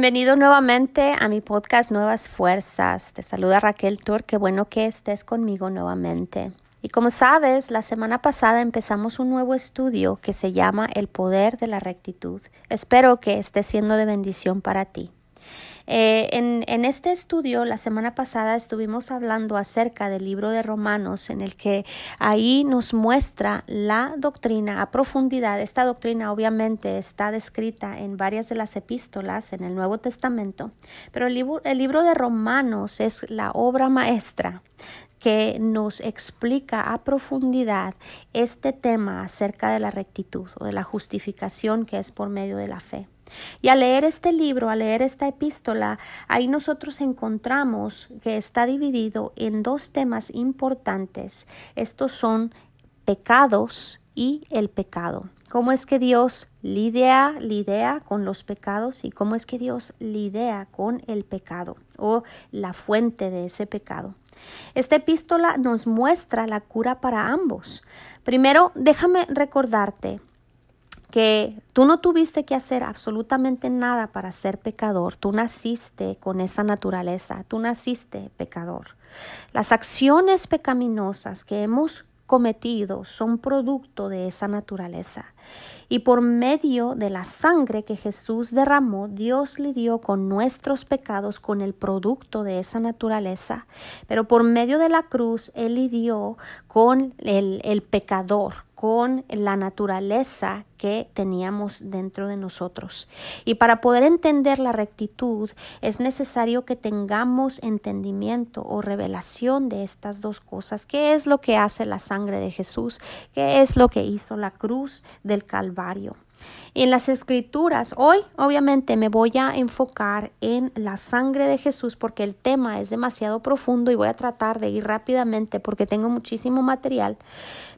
Bienvenido nuevamente a mi podcast Nuevas Fuerzas. Te saluda Raquel Tur. Qué bueno que estés conmigo nuevamente. Y como sabes, la semana pasada empezamos un nuevo estudio que se llama El poder de la rectitud. Espero que esté siendo de bendición para ti. Eh, en, este estudio, la semana pasada estuvimos hablando acerca del libro de Romanos, en el que ahí nos muestra la doctrina a profundidad. Esta doctrina obviamente está descrita en varias de las epístolas en el Nuevo Testamento, pero el libro, el libro de Romanos es la obra maestra que nos explica a profundidad este tema acerca de la rectitud o de la justificación que es por medio de la fe. Y al leer este libro, al leer esta epístola, ahí nosotros encontramos que está dividido en dos temas importantes. Estos son pecados y el pecado. ¿Cómo es que Dios lidia, con los pecados y cómo es que Dios lidia con el pecado o la fuente de ese pecado? Esta epístola nos muestra la cura para ambos. Primero, déjame recordarte que tú no tuviste que hacer absolutamente nada para ser pecador, tú naciste con esa naturaleza, tú naciste pecador. Las acciones pecaminosas que hemos cometido son producto de esa naturaleza. Y por medio de la sangre que Jesús derramó, Dios lidió con nuestros pecados, con el producto de esa naturaleza. Pero por medio de la cruz, Él lidió con el, el pecador, con la naturaleza que teníamos dentro de nosotros. Y para poder entender la rectitud es necesario que tengamos entendimiento o revelación de estas dos cosas. ¿Qué es lo que hace la sangre de Jesús? ¿Qué es lo que hizo la cruz del Calvario? En las escrituras, hoy obviamente me voy a enfocar en la sangre de Jesús porque el tema es demasiado profundo y voy a tratar de ir rápidamente porque tengo muchísimo material.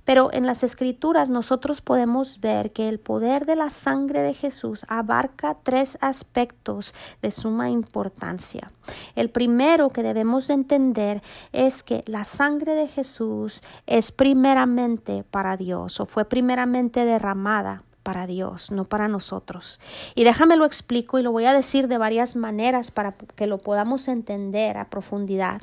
Pero en las escrituras nosotros podemos ver que el poder de la sangre de Jesús abarca tres aspectos de suma importancia. El primero que debemos de entender es que la sangre de Jesús es primeramente para Dios o fue primeramente derramada para Dios, no para nosotros. Y déjame lo explico y lo voy a decir de varias maneras para que lo podamos entender a profundidad.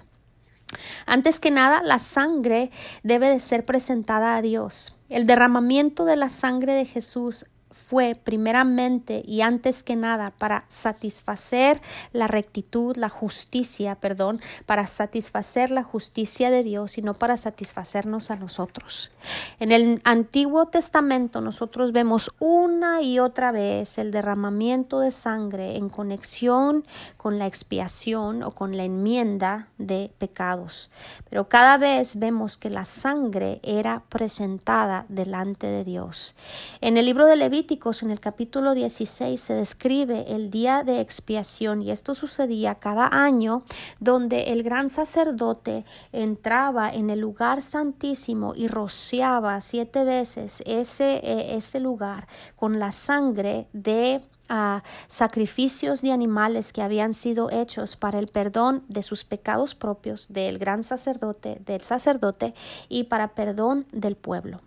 Antes que nada, la sangre debe de ser presentada a Dios. El derramamiento de la sangre de Jesús fue primeramente y antes que nada para satisfacer la rectitud, la justicia, perdón, para satisfacer la justicia de Dios y no para satisfacernos a nosotros. En el Antiguo Testamento nosotros vemos una y otra vez el derramamiento de sangre en conexión con la expiación o con la enmienda de pecados. Pero cada vez vemos que la sangre era presentada delante de Dios. En el libro de Levítico en el capítulo 16 se describe el día de expiación y esto sucedía cada año donde el gran sacerdote entraba en el lugar santísimo y rociaba siete veces ese, eh, ese lugar con la sangre de ah, sacrificios de animales que habían sido hechos para el perdón de sus pecados propios del gran sacerdote, del sacerdote y para perdón del pueblo.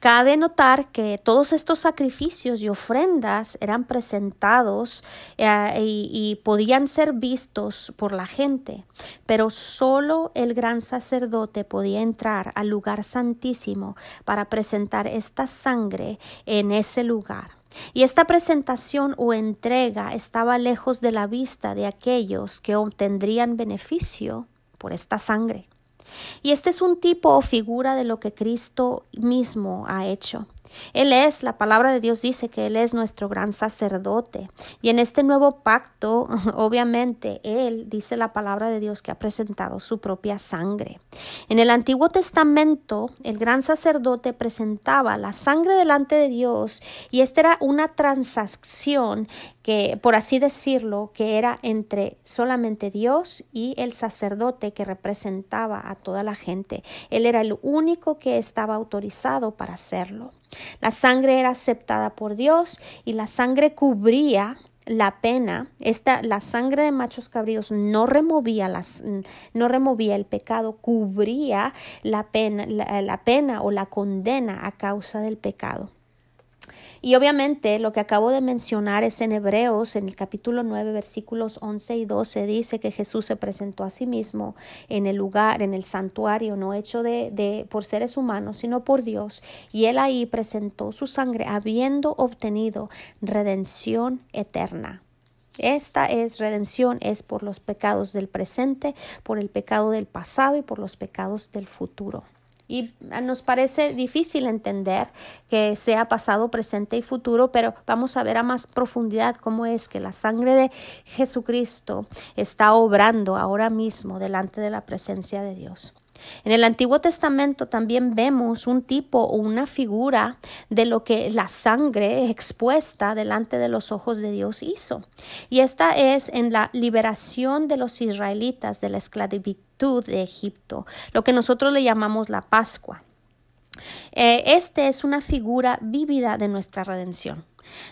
Cabe notar que todos estos sacrificios y ofrendas eran presentados eh, y, y, podían ser vistos por la gente, pero solo el gran sacerdote podía entrar al lugar santísimo para presentar esta sangre en ese lugar. Y esta presentación o entrega estaba lejos de la vista de aquellos que obtendrían beneficio por esta sangre. Y este es un tipo o figura de lo que Cristo mismo ha hecho. Él es, la palabra de Dios dice que Él es nuestro gran sacerdote. Y en este nuevo pacto, obviamente, Él dice la palabra de Dios que ha presentado su propia sangre. En el Antiguo Testamento, el gran sacerdote presentaba la sangre delante de Dios y esta era una transacción que, por así decirlo, que era entre solamente Dios y el sacerdote que representaba a toda la gente. Él era el único que estaba autorizado para hacerlo. La sangre era aceptada por Dios y la sangre cubría la pena, esta, la sangre de machos cabríos no removía, las, no removía el pecado, cubría la pena, la pena o la condena a causa del pecado. Y obviamente lo que acabo de mencionar es en Hebreos, en el capítulo 9, versículos 11 y 12, dice que Jesús se presentó a sí mismo en el lugar, en el santuario, no hecho de, de por seres humanos, sino por Dios. Y él ahí presentó su sangre, habiendo obtenido redención eterna. Esta es redención, es por los pecados del presente, por el pecado del pasado y por los pecados del futuro. Y nos parece difícil entender que sea pasado, presente y futuro, pero vamos a ver a más profundidad cómo es que la sangre de Jesucristo está obrando ahora mismo delante de la presencia de Dios. En el Antiguo Testamento también vemos un tipo o una figura de lo que la sangre expuesta delante de los ojos de Dios hizo. Y esta es en la liberación de los israelitas de la esclavitud de Egipto, lo que nosotros le llamamos la Pascua. Eh, este es una figura vívida de nuestra redención.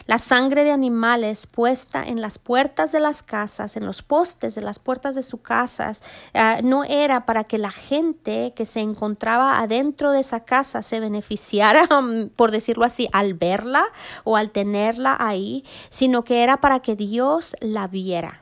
La sangre de animales puesta en las puertas de las casas, en los postes de las puertas de sus casas, ah, no era para que la gente que se encontraba adentro de esa casa se beneficiara, por decirlo así, al verla o al tenerla ahí, sino que era para que Dios la viera.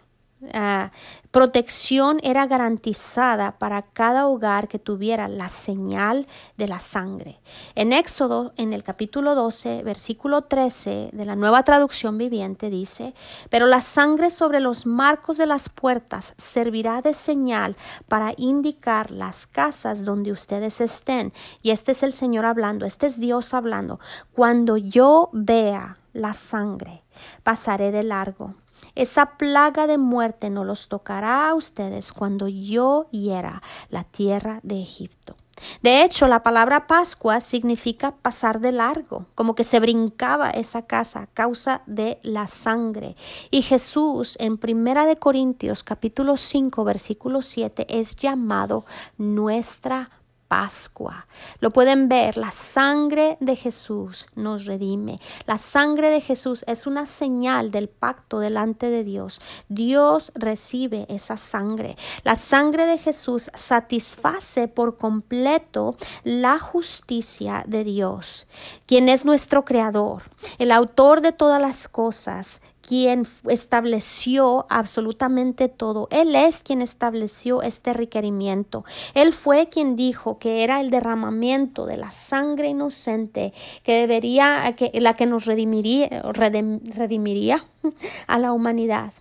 Ah, protección era garantizada para cada hogar que tuviera la señal de la sangre. En Éxodo, en el capítulo 12, versículo 13 de la nueva traducción viviente dice, pero la sangre sobre los marcos de las puertas servirá de señal para indicar las casas donde ustedes estén. Y este es el Señor hablando, este es Dios hablando. Cuando yo vea la sangre, pasaré de largo esa plaga de muerte no los tocará a ustedes cuando yo hiera la tierra de Egipto. De hecho, la palabra Pascua significa pasar de largo, como que se brincaba esa casa a causa de la sangre. Y Jesús en Primera de Corintios capítulo 5 versículo 7 es llamado nuestra Pascua. Lo pueden ver, la sangre de Jesús nos redime. La sangre de Jesús es una señal del pacto delante de Dios. Dios recibe esa sangre. La sangre de Jesús satisface por completo la justicia de Dios, quien es nuestro creador, el autor de todas las cosas quien estableció absolutamente todo. Él es quien estableció este requerimiento. Él fue quien dijo que era el derramamiento de la sangre inocente que debería, que, la que nos redimiría, redimiría a la humanidad.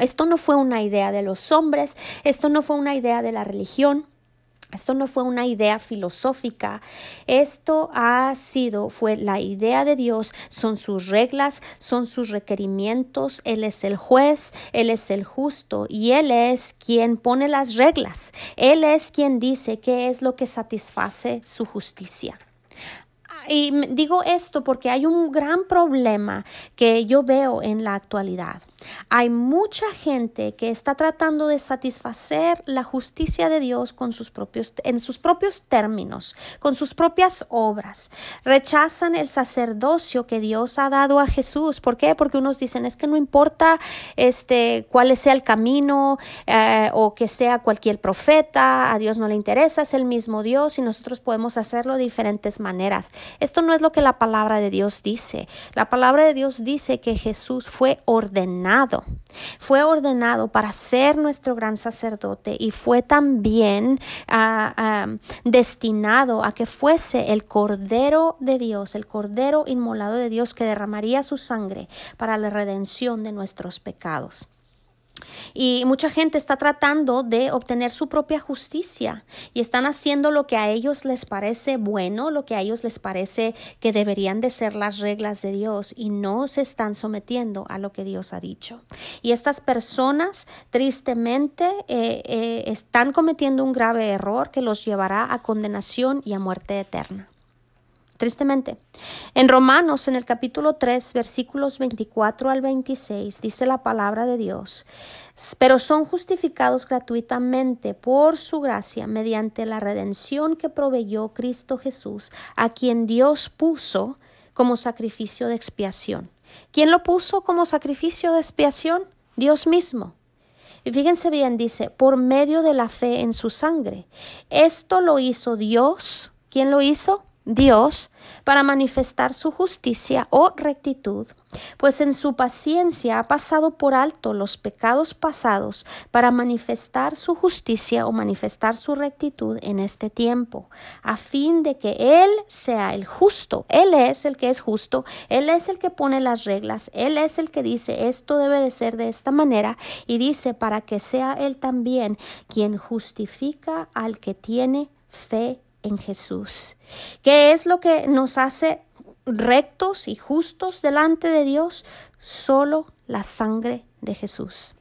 esto no fue una idea de los hombres, esto no fue una idea de la religión, esto no fue una idea filosófica, esto ha sido, fue la idea de Dios, son sus reglas, son sus requerimientos, Él es el juez, Él es el justo y Él es quien pone las reglas, Él es quien dice qué es lo que satisface su justicia. Y digo esto porque hay un gran problema que yo veo en la actualidad. Hay mucha gente que está tratando de satisfacer la justicia de Dios con sus propios, en sus propios términos, con sus propias obras. Rechazan el sacerdocio que Dios ha dado a Jesús. ¿Por qué? Porque unos dicen es que no importa este, cuál sea el camino eh, o que sea cualquier profeta, a Dios no le interesa, es el mismo Dios y nosotros podemos hacerlo de diferentes maneras. Esto no es lo que la palabra de Dios dice. La palabra de Dios dice que Jesús fue ordenado fue ordenado para ser nuestro gran sacerdote y fue también ah, ah, destinado a que fuese el Cordero de Dios, el Cordero inmolado de Dios que derramaría su sangre para la redención de nuestros pecados. Y mucha gente está tratando de obtener su propia justicia y están haciendo lo que a ellos les parece bueno, lo que a ellos les parece que deberían de ser las reglas de Dios y no se están sometiendo a lo que Dios ha dicho. Y estas personas tristemente eh, eh, están cometiendo un grave error que los llevará a condenación y a muerte eterna tristemente. En Romanos, en el capítulo 3, versículos 24 al 26, dice la palabra de Dios, pero son justificados gratuitamente por su gracia mediante la redención que proveyó Cristo Jesús, a quien Dios puso como sacrificio de expiación. ¿Quién lo puso como sacrificio de expiación? Dios mismo. Y fíjense bien, dice, por medio de la fe en su sangre. Esto lo hizo Dios. ¿Quién lo hizo? Dios para manifestar su justicia o rectitud, pues en su paciencia ha pasado por alto los pecados pasados para manifestar su justicia o manifestar su rectitud en este tiempo, a fin de que Él sea el justo. Él es el que es justo, Él es el que pone las reglas, Él es el que dice esto debe de ser de esta manera y dice para que sea Él también quien justifica al que tiene fe en Jesús. ¿Qué es lo que nos hace rectos y justos delante de Dios? Solo la sangre de Jesús.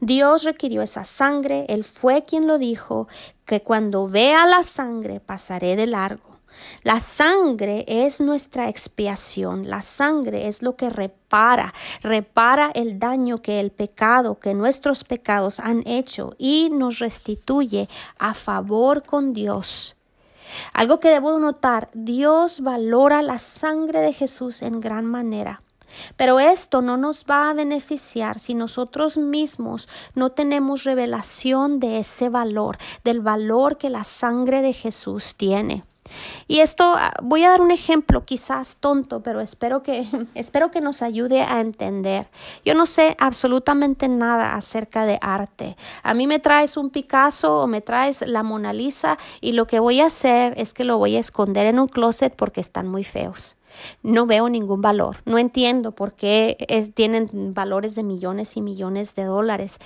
Dios requirió esa sangre, Él fue quien lo dijo, que cuando vea la sangre pasaré de largo. La sangre es nuestra expiación, la sangre es lo que repara, repara el daño que el pecado, que nuestros pecados han hecho y nos restituye a favor con Dios. Algo que debo notar, Dios valora la sangre de Jesús en gran manera. Pero esto no nos va a beneficiar si nosotros mismos no tenemos revelación de ese valor, del valor que la sangre de Jesús tiene. Y esto ah, voy a dar un ejemplo quizás tonto, pero espero que espero que nos ayude a entender. Yo no sé absolutamente nada acerca de arte. A mí me traes un Picasso o me traes la Mona Lisa y lo que voy a hacer es que lo voy a esconder en un closet porque están muy feos. No veo ningún valor. No entiendo por qué tienen valores de millones y millones de dólares.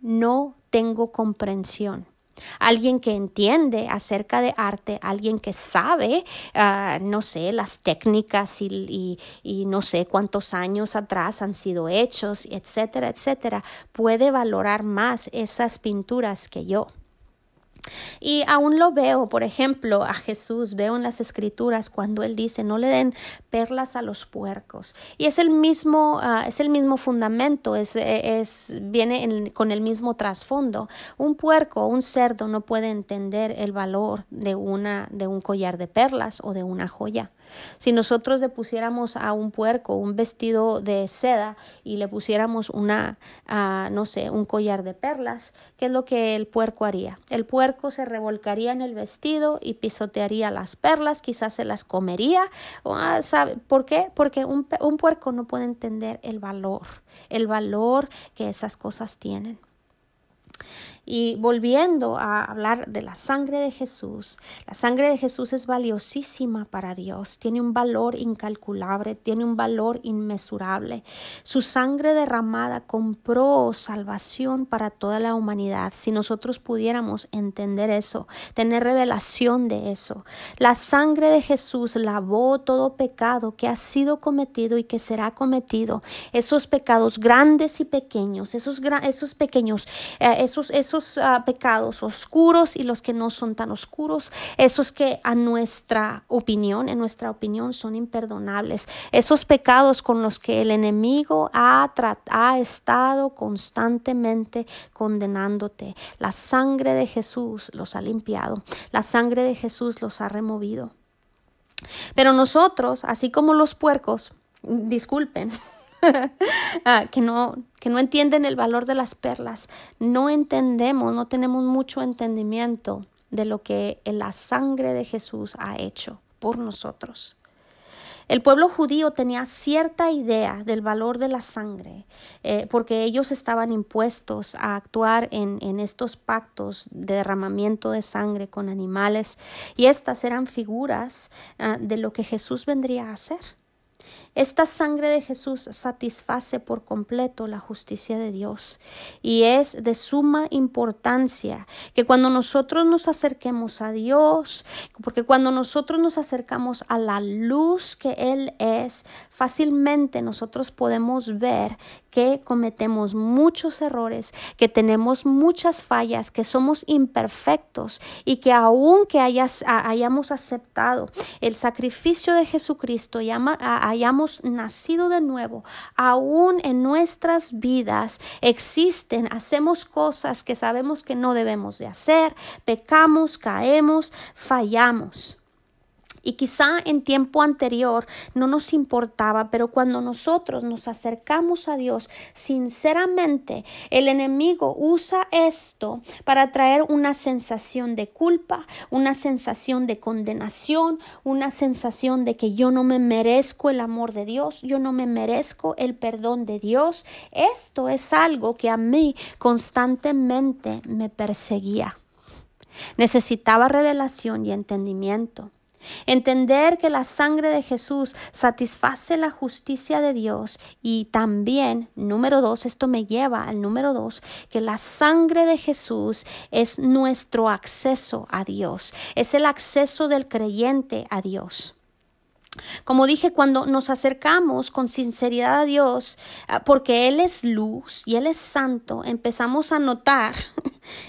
No tengo comprensión alguien que entiende acerca de arte, alguien que sabe, ah, no sé, las técnicas y, y, no sé cuántos años atrás han sido hechos, etcétera, etcétera, puede valorar más esas pinturas que yo. Y aún lo veo, por ejemplo, a Jesús, veo en las escrituras cuando él dice, no le den perlas a los puercos. Y es el mismo, ah, es el mismo fundamento, es, es viene con el mismo trasfondo. Un puerco, un cerdo no puede entender el valor de, una, de un collar de perlas o de una joya. Si nosotros le pusiéramos a un puerco un vestido de seda y le pusiéramos una, ah, no sé, un collar de perlas, ¿qué es lo que el puerco haría? El se revolcaría en el vestido y pisotearía las perlas, quizás se las comería. Ah. ¿Por qué? Porque un, un puerco no puede entender el valor, el valor que esas cosas tienen. Y volviendo a hablar de la sangre de Jesús, la sangre de Jesús es valiosísima para Dios, tiene un valor incalculable, tiene un valor inmesurable. Su sangre derramada compró salvación para toda la humanidad. Si nosotros pudiéramos entender eso, tener revelación de eso, la sangre de Jesús lavó todo pecado que ha sido cometido y que será cometido, esos pecados grandes y pequeños, esos, esos pequeños, eh, esos, esos esos ah, pecados oscuros y los que no son tan oscuros, esos que a nuestra opinión, en nuestra opinión son imperdonables, esos pecados con los que el enemigo ha, ha estado constantemente condenándote. La sangre de Jesús los ha limpiado, la sangre de Jesús los ha removido. Pero nosotros, así como los puercos, disculpen, Ah, que, no, que no entienden el valor de las perlas. No entendemos, no tenemos mucho entendimiento de lo que la sangre de Jesús ha hecho por nosotros. El pueblo judío tenía cierta idea del valor de la sangre, eh, porque ellos estaban impuestos a actuar en, en, estos pactos de derramamiento de sangre con animales, y estas eran figuras ah, de lo que Jesús vendría a hacer. Esta sangre de Jesús satisface por completo la justicia de Dios y es de suma importancia que cuando nosotros nos acerquemos a Dios, porque cuando nosotros nos acercamos a la luz que Él es, fácilmente nosotros podemos ver que cometemos muchos errores, que tenemos muchas fallas, que somos imperfectos y que aunque hayas, hayamos aceptado el sacrificio de Jesucristo hayamos nacido de nuevo, aún en nuestras vidas existen, hacemos cosas que sabemos que no debemos de hacer, pecamos, caemos, fallamos. Y quizá en tiempo anterior no nos importaba, pero cuando nosotros nos acercamos a Dios sinceramente, el enemigo usa esto para traer una sensación de culpa, una sensación de condenación, una sensación de que yo no me merezco el amor de Dios, yo no me merezco el perdón de Dios. Esto es algo que a mí constantemente me perseguía. Necesitaba revelación y entendimiento. Entender que la sangre de Jesús satisface la justicia de Dios y también, número dos, esto me lleva al número dos, que la sangre de Jesús es nuestro acceso a Dios, es el acceso del creyente a Dios. Como dije, cuando nos acercamos con sinceridad a Dios, ah, porque Él es luz y Él es santo, empezamos a notar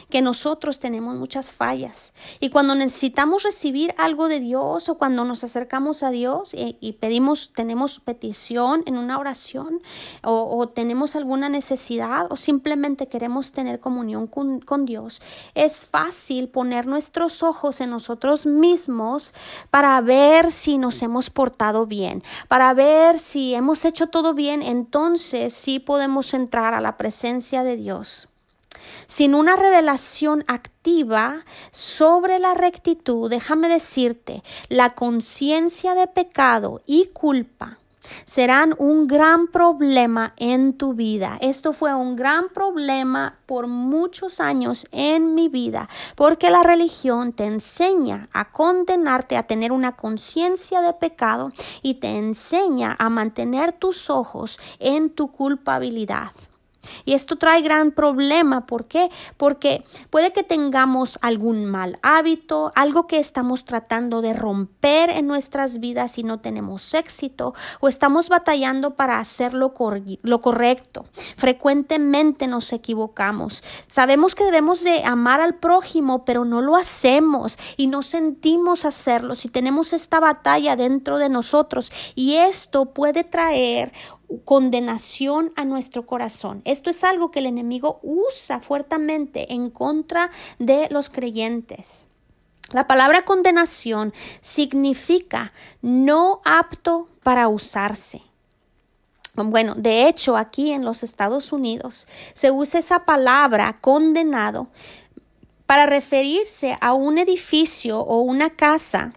que nosotros tenemos muchas fallas. Y cuando necesitamos recibir algo de Dios o cuando nos acercamos a Dios y, pedimos, tenemos petición en una oración o, tenemos alguna necesidad o simplemente queremos tener comunión con, con Dios, es fácil poner nuestros ojos en nosotros mismos para ver si nos hemos portado bien, para ver si hemos hecho todo bien, entonces sí podemos entrar a la presencia de Dios. Sin una revelación activa sobre la rectitud, déjame decirte, la conciencia de pecado y culpa serán un gran problema en tu vida. Esto fue un gran problema por muchos años en mi vida, porque la religión te enseña a condenarte a tener una conciencia de pecado y te enseña a mantener tus ojos en tu culpabilidad. Y esto trae gran problema. ¿Por qué? Porque puede que tengamos algún mal hábito, algo que estamos tratando de romper en nuestras vidas y no tenemos éxito, o estamos batallando para hacer lo, lo correcto. Frecuentemente nos equivocamos. Sabemos que debemos de amar al prójimo, pero no lo hacemos y no sentimos hacerlo. Si tenemos esta batalla dentro de nosotros y esto puede traer condenación a nuestro corazón. Esto es algo que el enemigo usa fuertemente en contra de los creyentes. La palabra condenación significa no apto para usarse. Bueno, de hecho, aquí en los Estados Unidos se usa esa palabra condenado para referirse a un edificio o una casa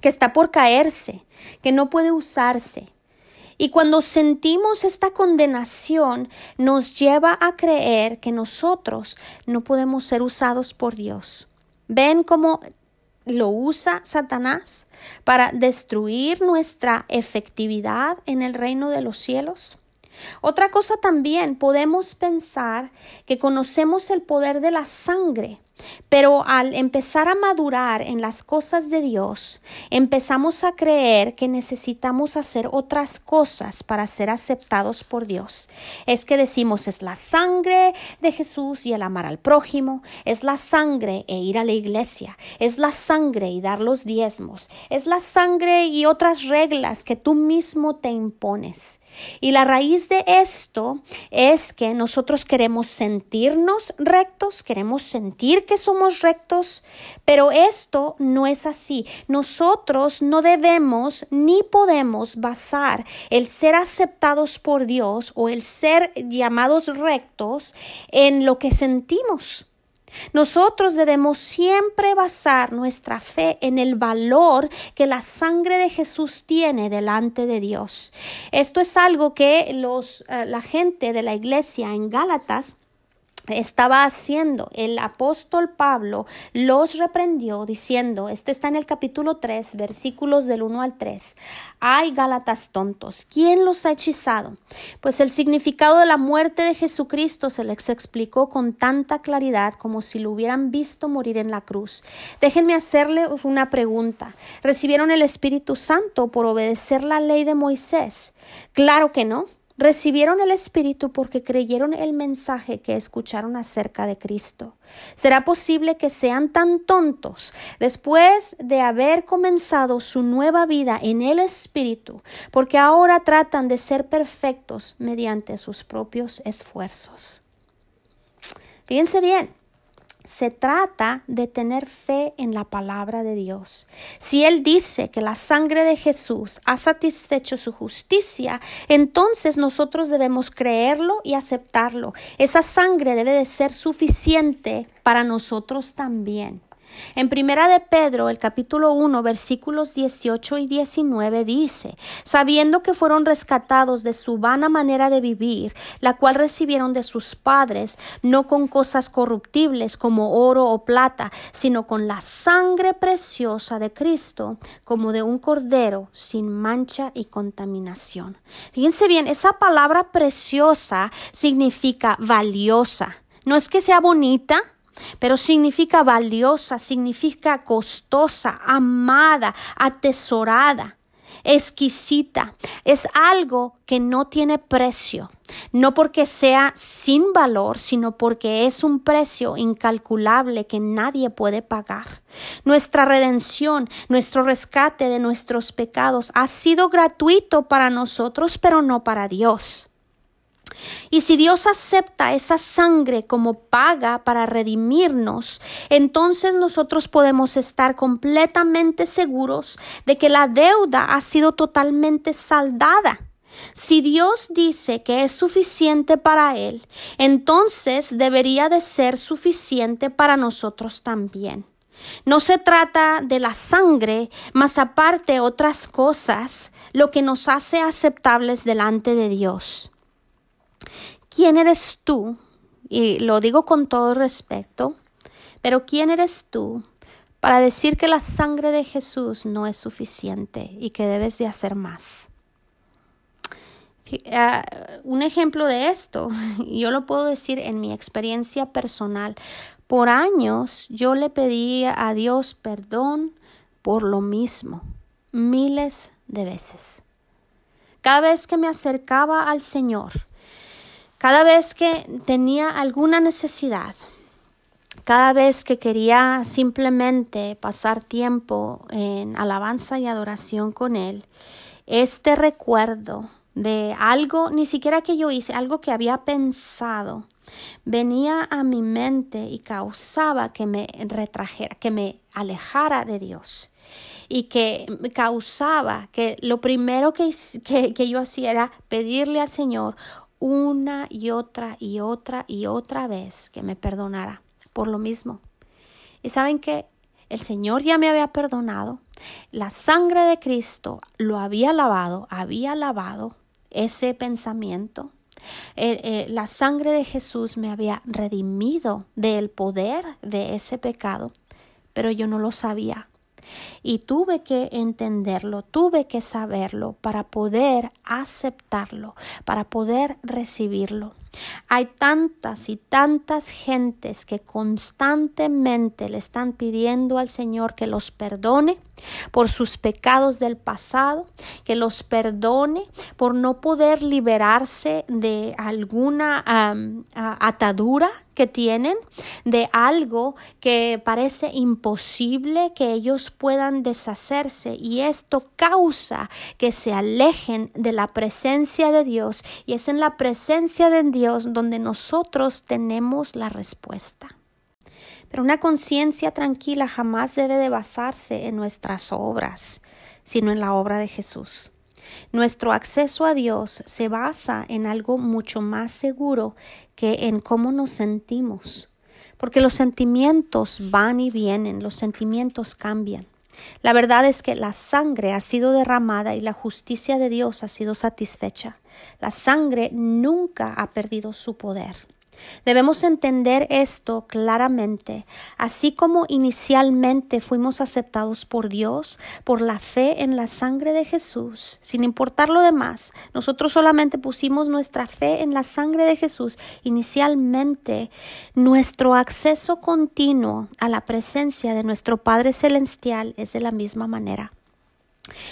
que está por caerse, que no puede usarse, y cuando sentimos esta condenación, nos lleva a creer que nosotros no podemos ser usados por Dios. ¿Ven cómo lo usa Satanás para destruir nuestra efectividad en el reino de los cielos? Otra cosa también podemos pensar que conocemos el poder de la sangre pero al empezar a madurar en las cosas de Dios, empezamos a creer que necesitamos hacer otras cosas para ser aceptados por Dios. Es que decimos es la sangre de Jesús y el amar al prójimo, es la sangre e ir a la iglesia, es la sangre y dar los diezmos, es la sangre y otras reglas que tú mismo te impones. Y la raíz de esto es que nosotros queremos sentirnos rectos, queremos sentir que somos rectos, pero esto no es así. Nosotros no debemos ni podemos basar el ser aceptados por Dios o el ser llamados rectos en lo que sentimos. Nosotros debemos siempre basar nuestra fe en el valor que la sangre de Jesús tiene delante de Dios. Esto es algo que los, eh, la gente de la iglesia en Gálatas estaba haciendo. El apóstol Pablo los reprendió diciendo, este está en el capítulo 3, versículos del 1 al 3. Ay, Gálatas tontos, ¿quién los ha hechizado? Pues el significado de la muerte de Jesucristo se les explicó con tanta claridad como si lo hubieran visto morir en la cruz. Déjenme hacerle una pregunta. ¿Recibieron el Espíritu Santo por obedecer la ley de Moisés? Claro que no. Recibieron el Espíritu porque creyeron el mensaje que escucharon acerca de Cristo. ¿Será posible que sean tan tontos después de haber comenzado su nueva vida en el Espíritu, porque ahora tratan de ser perfectos mediante sus propios esfuerzos? Fíjense bien, se trata de tener fe en la palabra de Dios. Si Él dice que la sangre de Jesús ha satisfecho su justicia, entonces nosotros debemos creerlo y aceptarlo. Esa sangre debe de ser suficiente para nosotros también. En Primera de Pedro, el capítulo 1, versículos 18 y 19 dice, sabiendo que fueron rescatados de su vana manera de vivir, la cual recibieron de sus padres, no con cosas corruptibles como oro o plata, sino con la sangre preciosa de Cristo, como de un cordero sin mancha y contaminación. Fíjense bien, esa palabra preciosa significa valiosa. No es que sea bonita, pero significa valiosa, significa costosa, amada, atesorada, exquisita. Es algo que no tiene precio, no porque sea sin valor, sino porque es un precio incalculable que nadie puede pagar. Nuestra redención, nuestro rescate de nuestros pecados ha sido gratuito para nosotros, pero no para Dios. Y si Dios acepta esa sangre como paga para redimirnos, entonces nosotros podemos estar completamente seguros de que la deuda ha sido totalmente saldada. Si Dios dice que es suficiente para Él, entonces debería de ser suficiente para nosotros también. No se trata de la sangre, más aparte otras cosas, lo que nos hace aceptables delante de Dios. ¿Quién eres tú? Y lo digo con todo respeto, pero ¿quién eres tú para decir que la sangre de Jesús no es suficiente y que debes de hacer más? Ah, un ejemplo de esto, yo lo puedo decir en mi experiencia personal. Por años yo le pedí a Dios perdón por lo mismo, miles de veces. Cada vez que me acercaba al Señor, cada vez que tenía alguna necesidad, cada vez que quería simplemente pasar tiempo en alabanza y adoración con Él, este recuerdo de algo, ni siquiera que yo hice, algo que había pensado, venía a mi mente y causaba que me retrajera, que me alejara de Dios y que causaba que lo primero que, que, que, yo hacía era pedirle al Señor una y otra y otra y otra vez que me perdonara por lo mismo. Y saben que el Señor ya me había perdonado, la sangre de Cristo lo había lavado, había lavado ese pensamiento. Eh, la sangre de Jesús me había redimido del poder de ese pecado, pero yo no lo sabía. Y tuve que entenderlo, tuve que saberlo para poder aceptarlo, para poder recibirlo. Hay tantas y tantas gentes que constantemente le están pidiendo al Señor que los perdone por sus pecados del pasado, que los perdone por no poder liberarse de alguna atadura que tienen, de algo que parece imposible que ellos puedan deshacerse. Y esto causa que se alejen de la presencia de Dios y es en la presencia de Dios donde nosotros tenemos la respuesta. Pero una conciencia tranquila jamás debe de basarse en nuestras obras, sino en la obra de Jesús. Nuestro acceso a Dios se basa en algo mucho más seguro que en cómo nos sentimos, porque los sentimientos van y vienen, los sentimientos cambian. La verdad es que la sangre ha sido derramada y la justicia de Dios ha sido satisfecha. La sangre nunca ha perdido su poder. Debemos entender esto claramente, así como inicialmente fuimos aceptados por Dios por la fe en la sangre de Jesús, sin importar lo demás. Nosotros solamente pusimos nuestra fe en la sangre de Jesús. Inicialmente, nuestro acceso continuo a la presencia de nuestro Padre Celestial es de la misma manera.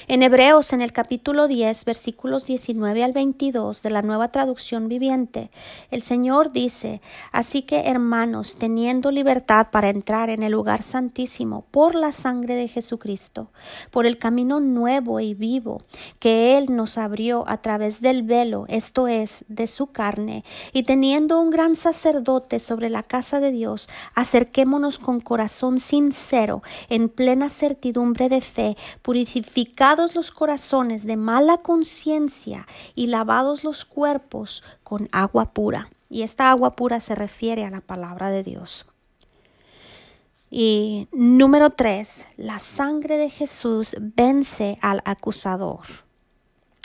En Hebreos, en el capítulo 10, versículos 19 al 22 de la nueva traducción viviente, el Señor dice, Así que, hermanos, teniendo libertad para entrar en el lugar santísimo por la sangre de Jesucristo, por el camino nuevo y vivo que Él nos abrió a través del velo, esto es, de su carne, y teniendo un gran sacerdote sobre la casa de Dios, acerquémonos con corazón sincero, en plena certidumbre de fe, purificando los corazones de mala conciencia y lavados los cuerpos con agua pura. Y esta agua pura se refiere a la palabra de Dios. Y número tres, la sangre de Jesús vence al acusador.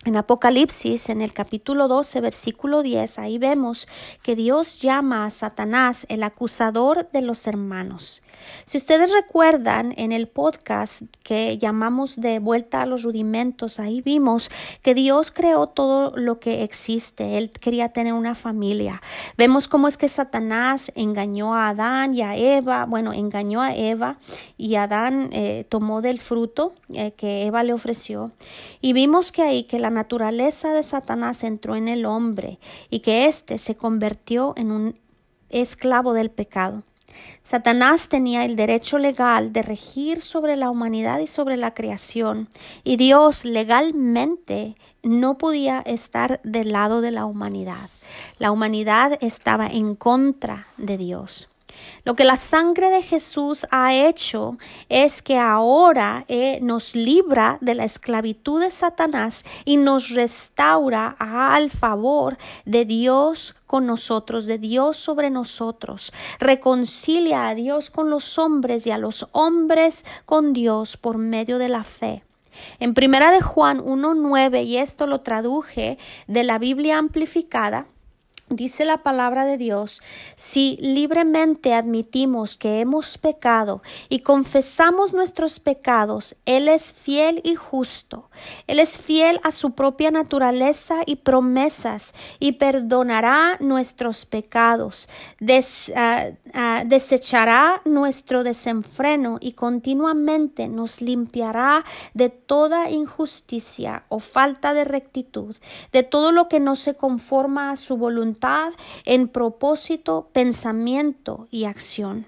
En Apocalipsis, en el capítulo 12, versículo 10, ahí vemos que Dios llama a Satanás el acusador de los hermanos. Si ustedes recuerdan en el podcast que llamamos de vuelta a los rudimentos, ahí vimos que Dios creó todo lo que existe. Él quería tener una familia. Vemos cómo es que Satanás engañó a Adán y a Eva. Bueno, engañó a Eva y Adán eh, tomó del fruto eh, que Eva le ofreció. Y vimos que ahí que la naturaleza de Satanás entró en el hombre y que éste se convirtió en un esclavo del pecado. Satanás tenía el derecho legal de regir sobre la humanidad y sobre la creación, y Dios legalmente no podía estar del lado de la humanidad. La humanidad estaba en contra de Dios. Lo que la sangre de Jesús ha hecho es que ahora eh, nos libra de la esclavitud de Satanás y nos restaura al favor de Dios con nosotros, de Dios sobre nosotros. Reconcilia a Dios con los hombres y a los hombres con Dios por medio de la fe. En primera de Juan 1.9, y esto lo traduje de la Biblia amplificada, Dice la palabra de Dios, si libremente admitimos que hemos pecado y confesamos nuestros pecados, Él es fiel y justo. Él es fiel a su propia naturaleza y promesas y perdonará nuestros pecados, ah, ah, desechará nuestro desenfreno y continuamente nos limpiará de toda injusticia o falta de rectitud, de todo lo que no se conforma a su voluntad en propósito, pensamiento y acción.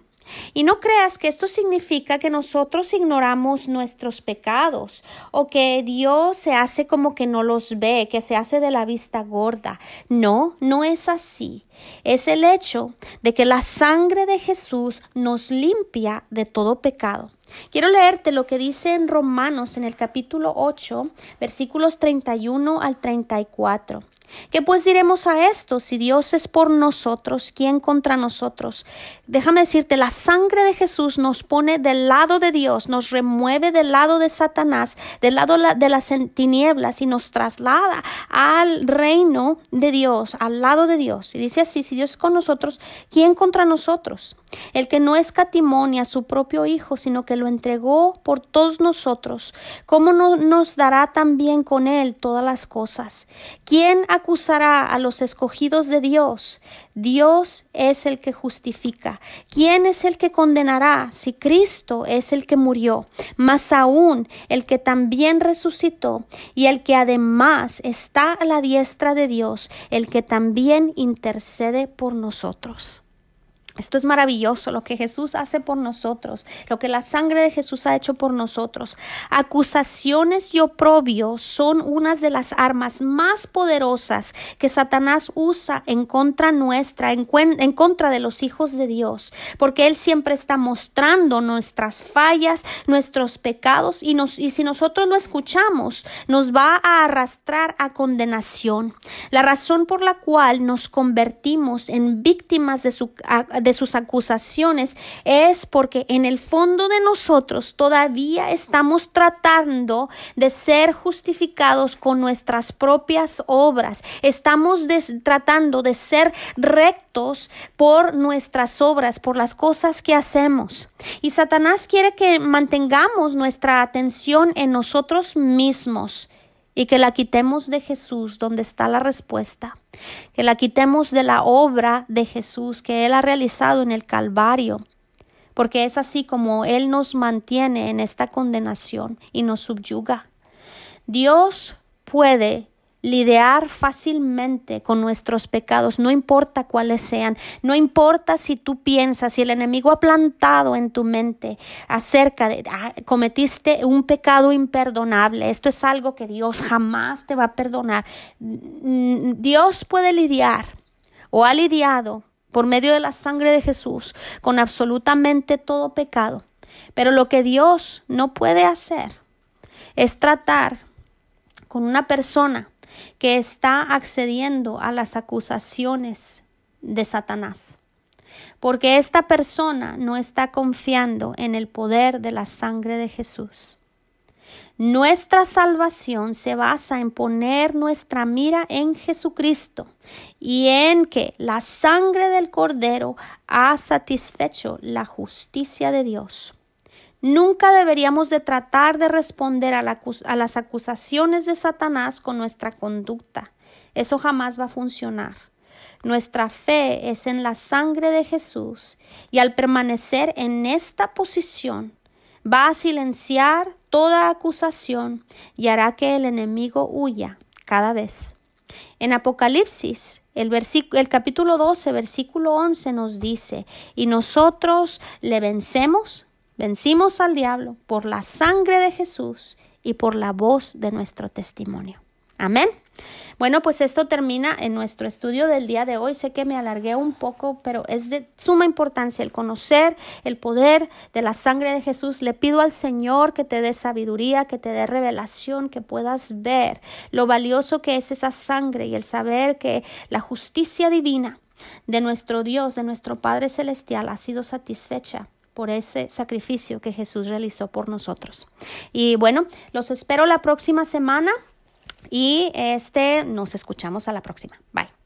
Y no creas que esto significa que nosotros ignoramos nuestros pecados o que Dios se hace como que no los ve, que se hace de la vista gorda. No, no es así. Es el hecho de que la sangre de Jesús nos limpia de todo pecado. Quiero leerte lo que dice en Romanos en el capítulo 8, versículos 31 al 34. ¿Qué pues diremos a esto? Si Dios es por nosotros, ¿quién contra nosotros? Déjame decirte, la sangre de Jesús nos pone del lado de Dios, nos remueve del lado de Satanás, del lado de las tinieblas y nos traslada al reino de Dios, al lado de Dios. Y dice así, si Dios es con nosotros, ¿quién contra nosotros? El que no escatimonia a su propio Hijo, sino que lo entregó por todos nosotros, ¿cómo no nos dará también con él todas las cosas? ¿Quién acusará a los escogidos de Dios? Dios es el que justifica. ¿Quién es el que condenará si Cristo es el que murió? Más aún el que también resucitó y el que además está a la diestra de Dios, el que también intercede por nosotros. Esto es maravilloso, lo que Jesús hace por nosotros, lo que la sangre de Jesús ha hecho por nosotros. Acusaciones y oprobio son unas de las armas más poderosas que Satanás usa en contra nuestra, en, contra de los hijos de Dios, porque Él siempre está mostrando nuestras fallas, nuestros pecados, y, si nosotros lo escuchamos, nos va a arrastrar a condenación. La razón por la cual nos convertimos en víctimas de su de sus acusaciones es porque en el fondo de nosotros todavía estamos tratando de ser justificados con nuestras propias obras. Estamos tratando de ser rectos por nuestras obras, por las cosas que hacemos. Y Satanás quiere que mantengamos nuestra atención en nosotros mismos y que la quitemos de Jesús, donde está la respuesta, que la quitemos de la obra de Jesús que Él ha realizado en el Calvario, porque es así como Él nos mantiene en esta condenación y nos subyuga. Dios puede lidiar fácilmente con nuestros pecados, no importa cuáles sean, no importa si tú piensas, si el enemigo ha plantado en tu mente acerca de ah, cometiste un pecado imperdonable, esto es algo que Dios jamás te va a perdonar. Mm, Dios puede lidiar o ha lidiado por medio de la sangre de Jesús con absolutamente todo pecado, pero lo que Dios no puede hacer es tratar con una persona que está accediendo a las acusaciones de Satanás. Porque esta persona no está confiando en el poder de la sangre de Jesús. Nuestra salvación se basa en poner nuestra mira en Jesucristo y en que la sangre del Cordero ha satisfecho la justicia de Dios. Nunca deberíamos de tratar de responder a, las acusaciones de Satanás con nuestra conducta. Eso jamás va a funcionar. Nuestra fe es en la sangre de Jesús y al permanecer en esta posición va a silenciar toda acusación y hará que el enemigo huya cada vez. En Apocalipsis, el, capítulo 12, versículo 11 nos dice, y nosotros le vencemos Vencimos al diablo por la sangre de Jesús y por la voz de nuestro testimonio. Amén. Bueno, pues esto termina en nuestro estudio del día de hoy. Sé que me alargué un poco, pero es de suma importancia el conocer el poder de la sangre de Jesús. Le pido al Señor que te dé sabiduría, que te dé revelación, que puedas ver lo valioso que es esa sangre y el saber que la justicia divina de nuestro Dios, de nuestro Padre Celestial, ha sido satisfecha por ese sacrificio que Jesús realizó por nosotros. Y bueno, los espero la próxima semana y este nos escuchamos a la próxima. Bye.